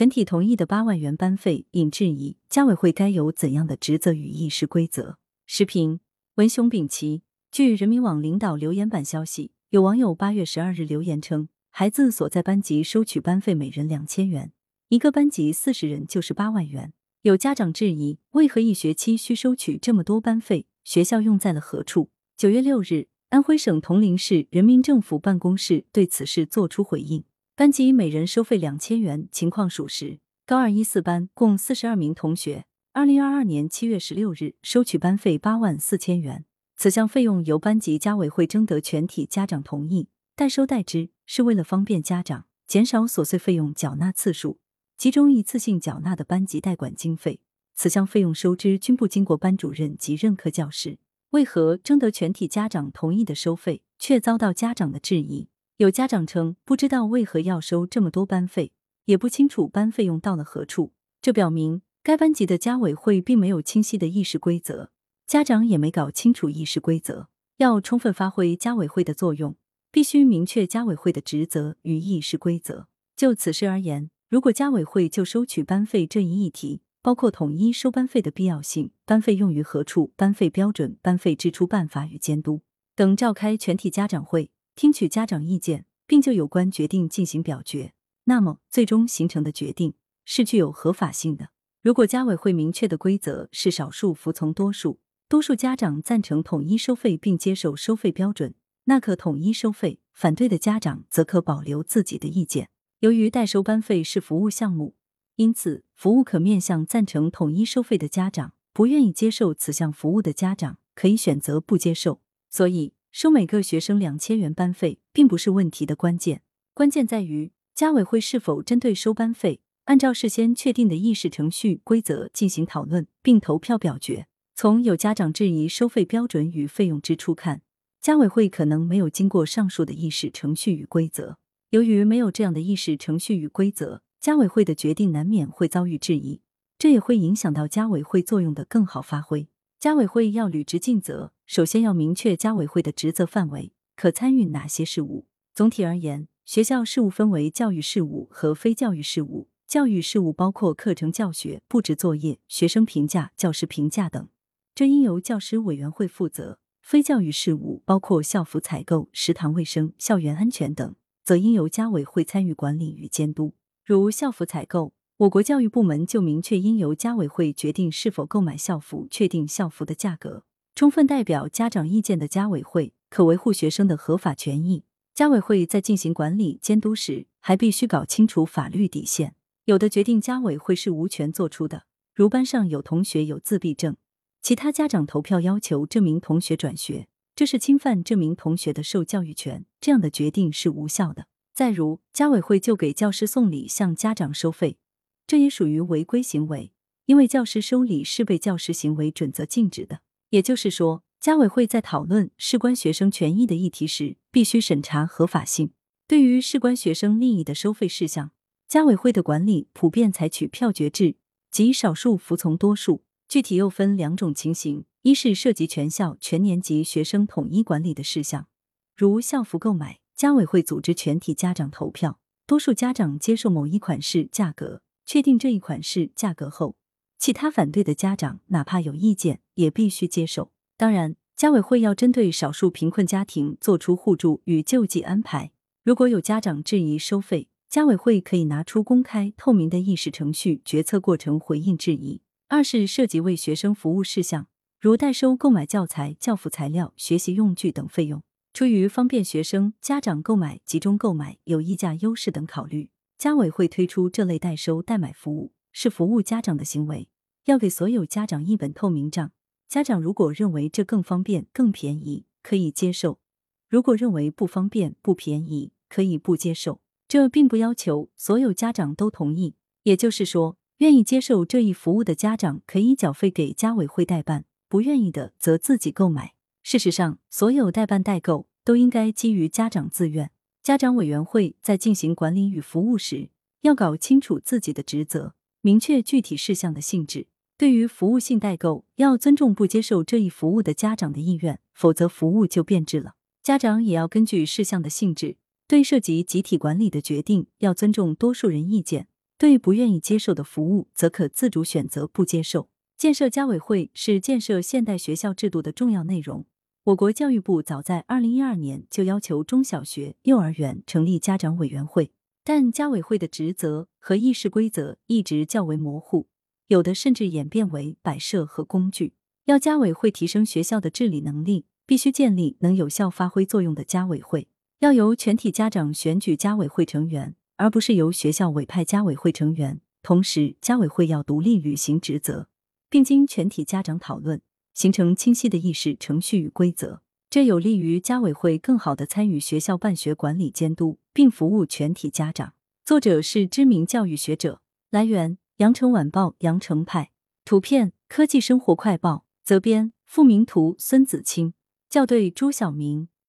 全体同意的八万元班费引质疑，家委会该有怎样的职责与议事规则？时评：文雄丙奇。据人民网领导留言板消息，有网友八月十二日留言称，孩子所在班级收取班费每人两千元，一个班级四十人就是八万元。有家长质疑，为何一学期需收取这么多班费？学校用在了何处？九月六日，安徽省铜陵市人民政府办公室对此事作出回应。班级每人收费两千元，情况属实。高二一四班共四十二名同学，二零二二年七月十六日收取班费八万四千元。此项费用由班级家委会征得全体家长同意，代收代支，是为了方便家长，减少琐碎费用缴纳次数，集中一次性缴纳的班级代管经费。此项费用收支均不经过班主任及任课教师。为何征得全体家长同意的收费，却遭到家长的质疑？有家长称，不知道为何要收这么多班费，也不清楚班费用到了何处。这表明该班级的家委会并没有清晰的议事规则，家长也没搞清楚议事规则。要充分发挥家委会的作用，必须明确家委会的职责与议事规则。就此事而言，如果家委会就收取班费这一议题，包括统一收班费的必要性、班费用于何处、班费标准、班费支出办法与监督等，召开全体家长会。听取家长意见，并就有关决定进行表决，那么最终形成的决定是具有合法性的。如果家委会明确的规则是少数服从多数，多数家长赞成统一收费并接受收费标准，那可统一收费；反对的家长则可保留自己的意见。由于代收班费是服务项目，因此服务可面向赞成统一收费的家长，不愿意接受此项服务的家长可以选择不接受。所以。收每个学生两千元班费，并不是问题的关键，关键在于家委会是否针对收班费，按照事先确定的议事程序规则进行讨论，并投票表决。从有家长质疑收费标准与费用支出看，家委会可能没有经过上述的议事程序与规则。由于没有这样的议事程序与规则，家委会的决定难免会遭遇质疑，这也会影响到家委会作用的更好发挥。家委会要履职尽责。首先要明确家委会的职责范围，可参与哪些事务。总体而言，学校事务分为教育事务和非教育事务。教育事务包括课程教学、布置作业、学生评价、教师评价等，这应由教师委员会负责；非教育事务包括校服采购、食堂卫生、校园安全等，则应由家委会参与管理与监督。如校服采购，我国教育部门就明确应由家委会决定是否购买校服，确定校服的价格。充分代表家长意见的家委会，可维护学生的合法权益。家委会在进行管理监督时，还必须搞清楚法律底线。有的决定家委会是无权做出的，如班上有同学有自闭症，其他家长投票要求这名同学转学，这是侵犯这名同学的受教育权，这样的决定是无效的。再如，家委会就给教师送礼向家长收费，这也属于违规行为，因为教师收礼是被教师行为准则禁止的。也就是说，家委会在讨论事关学生权益的议题时，必须审查合法性。对于事关学生利益的收费事项，家委会的管理普遍采取票决制，即少数服从多数。具体又分两种情形：一是涉及全校全年级学生统一管理的事项，如校服购买，家委会组织全体家长投票，多数家长接受某一款式价格，确定这一款式价格后。其他反对的家长，哪怕有意见，也必须接受。当然，家委会要针对少数贫困家庭做出互助与救济安排。如果有家长质疑收费，家委会可以拿出公开透明的议事程序、决策过程回应质疑。二是涉及为学生服务事项，如代收购买教材、教辅材料、学习用具等费用，出于方便学生、家长购买、集中购买、有议价优势等考虑，家委会推出这类代收代买服务。是服务家长的行为，要给所有家长一本透明账。家长如果认为这更方便、更便宜，可以接受；如果认为不方便、不便宜，可以不接受。这并不要求所有家长都同意。也就是说，愿意接受这一服务的家长可以缴费给家委会代办，不愿意的则自己购买。事实上，所有代办代购都应该基于家长自愿。家长委员会在进行管理与服务时，要搞清楚自己的职责。明确具体事项的性质。对于服务性代购，要尊重不接受这一服务的家长的意愿，否则服务就变质了。家长也要根据事项的性质，对涉及集体管理的决定，要尊重多数人意见，对不愿意接受的服务，则可自主选择不接受。建设家委会是建设现代学校制度的重要内容。我国教育部早在二零一二年就要求中小学、幼儿园成立家长委员会，但家委会的职责和议事规则一直较为模糊，有的甚至演变为摆设和工具。要家委会提升学校的治理能力，必须建立能有效发挥作用的家委会。要由全体家长选举家委会成员，而不是由学校委派家委会成员。同时，家委会要独立履行职责。并经全体家长讨论，形成清晰的意识程序与规则，这有利于家委会更好的参与学校办学管理监督，并服务全体家长。作者是知名教育学者。来源：羊城晚报羊城派。图片：科技生活快报。责编：付明图，孙子清。校对：朱晓明。